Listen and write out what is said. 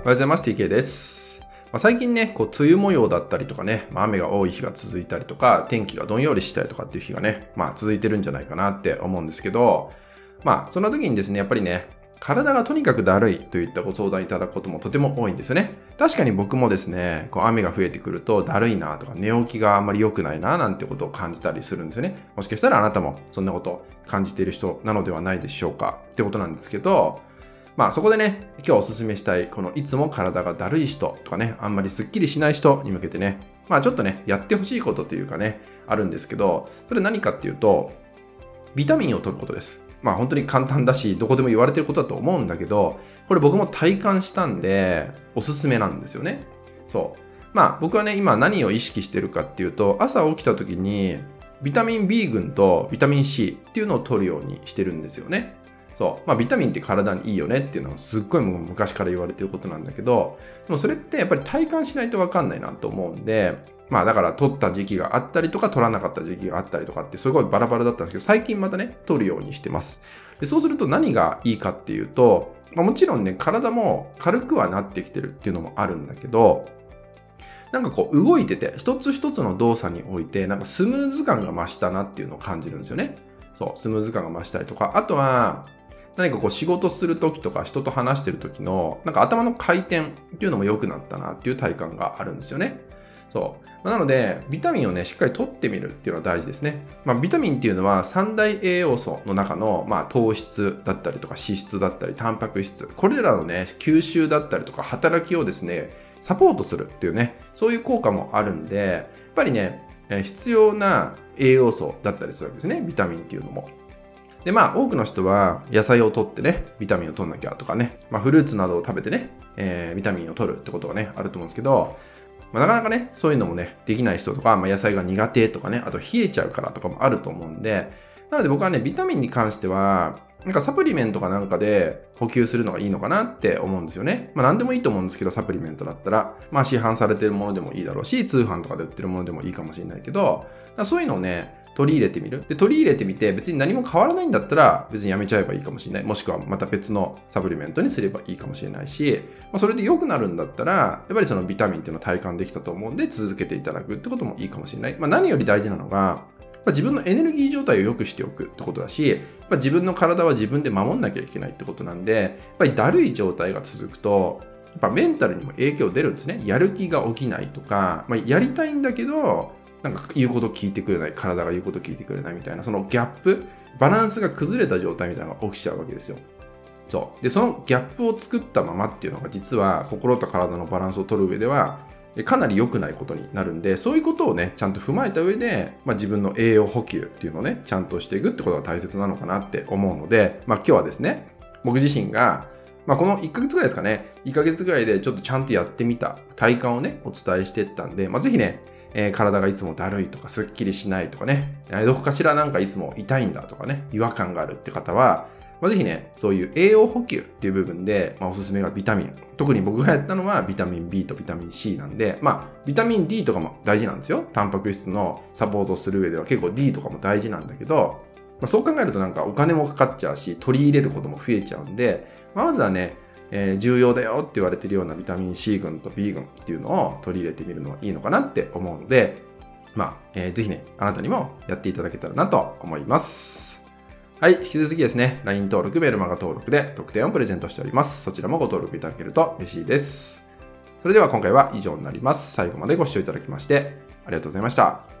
おはようございます。TK です。まあ、最近ね、こう、梅雨模様だったりとかね、まあ、雨が多い日が続いたりとか、天気がどんよりしたりとかっていう日がね、まあ、続いてるんじゃないかなって思うんですけど、まあ、そんな時にですね、やっぱりね、体がとにかくだるいといったご相談いただくこともとても多いんですよね。確かに僕もですね、こう雨が増えてくるとだるいなとか寝起きがあんまり良くないななんてことを感じたりするんですよね。もしかしたらあなたもそんなこと感じている人なのではないでしょうかってことなんですけど、まあそこでね、今日おすすめしたい、このいつも体がだるい人とかね、あんまりスッキリしない人に向けてね、まあちょっとね、やってほしいことというかね、あるんですけど、それ何かっていうと、ビタミンを取ることです。まあ本当に簡単だし、どこでも言われてることだと思うんだけど、これ僕も体感したんで、おすすめなんですよね。そう。まあ僕はね、今何を意識してるかっていうと、朝起きた時に、ビタミン B 群とビタミン C っていうのを取るようにしてるんですよね。そう。まあビタミンって体にいいよねっていうのはすっごいもう昔から言われてることなんだけど、でもそれってやっぱり体感しないとわかんないなと思うんで、まあだから取った時期があったりとか取らなかった時期があったりとかってすごいバラバラだったんですけど、最近またね、取るようにしてます。でそうすると何がいいかっていうと、まあ、もちろんね、体も軽くはなってきてるっていうのもあるんだけど、なんかこう動いてて、一つ一つの動作において、なんかスムーズ感が増したなっていうのを感じるんですよね。そう、スムーズ感が増したりとか、あとは、何かこう仕事するときとか人と話してるときの、なんか頭の回転っていうのも良くなったなっていう体感があるんですよね。そう。なので、ビタミンをね、しっかり取ってみるっていうのは大事ですね。まあ、ビタミンっていうのは三大栄養素の中の、まあ、糖質だったりとか脂質だったり、タンパク質。これらのね、吸収だったりとか働きをですね、サポートするっていうね、そういう効果もあるんで、やっぱりね、必要な栄養素だったりするわけですね、ビタミンっていうのも。で、まあ、多くの人は野菜を取ってね、ビタミンを取んなきゃとかね、まあ、フルーツなどを食べてね、えー、ビタミンを取るってことがね、あると思うんですけど、まあ、なかなかね、そういうのもね、できない人とか、まあ、野菜が苦手とかね、あと冷えちゃうからとかもあると思うんで、なので僕はね、ビタミンに関しては、なんかサプリメントかなんかで補給するのがいいのかなって思うんですよね。まあ何でもいいと思うんですけど、サプリメントだったら、まあ市販されてるものでもいいだろうし、通販とかで売ってるものでもいいかもしれないけど、そういうのをね、取り入れてみる？で、取り入れてみて、別に何も変わらないんだったら、別にやめちゃえばいいかもしれない。もしくはまた別のサプリメントにすればいいかもしれないし、まあ、それで良くなるんだったら、やっぱりそのビタミンっていうのを体感できたと思うんで、続けていただくってこともいいかもしれない。まあ、何より大事なのが、自分のエネルギー状態を良くしておくってことだし、自分の体は自分で守んなきゃいけないってことなんで、やっぱりだるい状態が続くと、やっぱメンタルにも影響出るんですね。やる気が起きないとか、まあ、やりたいんだけど、なんか言うこと聞いてくれない、体が言うこと聞いてくれないみたいな、そのギャップ、バランスが崩れた状態みたいなのが起きちゃうわけですよ。そう。で、そのギャップを作ったままっていうのが実は心と体のバランスを取る上では、かなり良くないことになるんで、そういうことをね、ちゃんと踏まえた上で、まあ、自分の栄養補給っていうのをね、ちゃんとしていくってことが大切なのかなって思うので、まあ今日はですね、僕自身が、まあこの1ヶ月ぐらいですかね、1ヶ月ぐらいでちょっとちゃんとやってみた体感をね、お伝えしていったんで、まあぜひね、えー、体がいつもだるいとかすっきりしないとかね、どこかしらなんかいつも痛いんだとかね、違和感があるって方は、まあ、ぜひね、そういう栄養補給っていう部分で、まあ、おすすめがビタミン。特に僕がやったのはビタミン B とビタミン C なんで、まあ、ビタミン D とかも大事なんですよ。タンパク質のサポートする上では結構 D とかも大事なんだけど、まあ、そう考えるとなんかお金もかかっちゃうし、取り入れることも増えちゃうんで、ま、ずはね、えー、重要だよって言われてるようなビタミン C 群と B 群っていうのを取り入れてみるのはいいのかなって思うので、まあ、えー、ぜひね、あなたにもやっていただけたらなと思います。はい、引き続きですね、LINE 登録、メルマガ登録で特典をプレゼントしております。そちらもご登録いただけると嬉しいです。それでは今回は以上になります。最後までご視聴いただきましてありがとうございました。